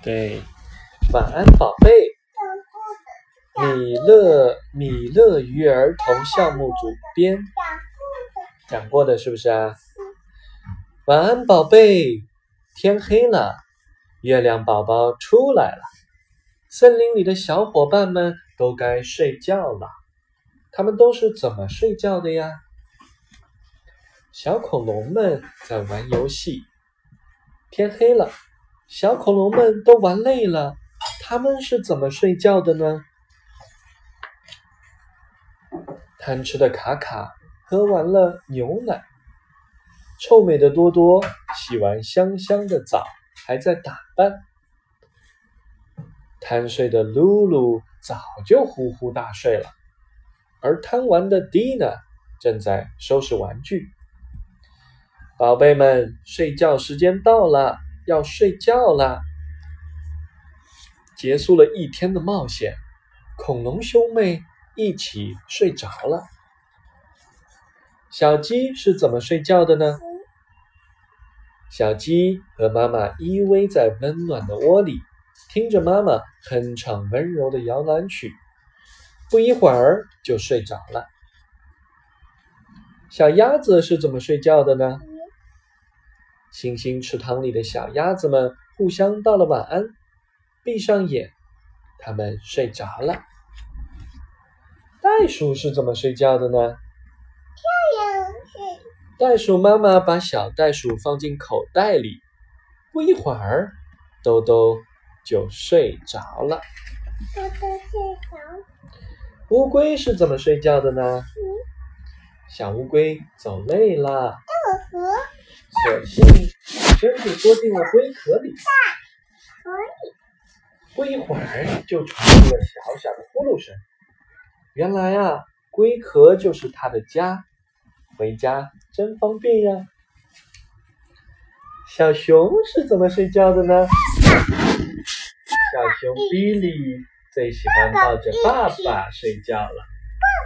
对，晚安，宝贝。米勒米勒鱼儿童项目组编讲过的是不是啊？晚安，宝贝。天黑了，月亮宝宝出来了。森林里的小伙伴们都该睡觉了。他们都是怎么睡觉的呀？小恐龙们在玩游戏。天黑了。小恐龙们都玩累了，他们是怎么睡觉的呢？贪吃的卡卡喝完了牛奶，臭美的多多洗完香香的澡，还在打扮。贪睡的露露早就呼呼大睡了，而贪玩的蒂娜正在收拾玩具。宝贝们，睡觉时间到了。要睡觉啦！结束了一天的冒险，恐龙兄妹一起睡着了。小鸡是怎么睡觉的呢？小鸡和妈妈依偎在温暖的窝里，听着妈妈哼唱温柔的摇篮曲，不一会儿就睡着了。小鸭子是怎么睡觉的呢？星星池塘里的小鸭子们互相道了晚安，闭上眼，它们睡着了。袋鼠是怎么睡觉的呢？漂亮是。袋鼠妈妈把小袋鼠放进口袋里，不一会儿，兜兜就睡着了。兜兜睡着。乌龟是怎么睡觉的呢？小乌龟走累了。索性身子缩进了龟壳里，不一会儿就传出了小小的呼噜声。原来啊，龟壳就是它的家，回家真方便呀。小熊是怎么睡觉的呢？小熊比利最喜欢抱着爸爸睡觉了。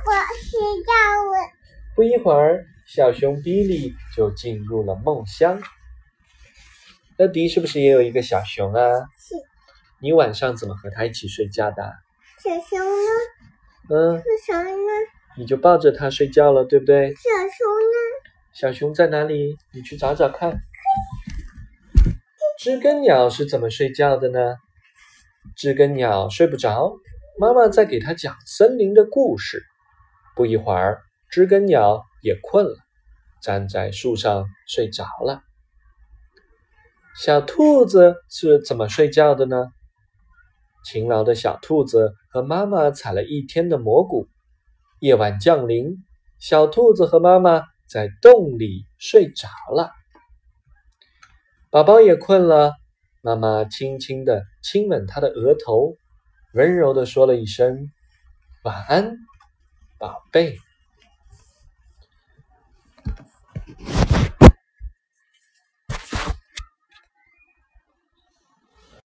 爸爸睡觉了。不一会儿。小熊比利就进入了梦乡。乐迪是不是也有一个小熊啊？是。你晚上怎么和它一起睡觉的？小熊呢？嗯。小熊呢？你就抱着它睡觉了，对不对？小熊呢？小熊在哪里？你去找找看。知更鸟是怎么睡觉的呢？知更鸟睡不着，妈妈在给它讲森林的故事。不一会儿，知更鸟。也困了，站在树上睡着了。小兔子是怎么睡觉的呢？勤劳的小兔子和妈妈采了一天的蘑菇。夜晚降临，小兔子和妈妈在洞里睡着了。宝宝也困了，妈妈轻轻的亲吻他的额头，温柔的说了一声：“晚安，宝贝。”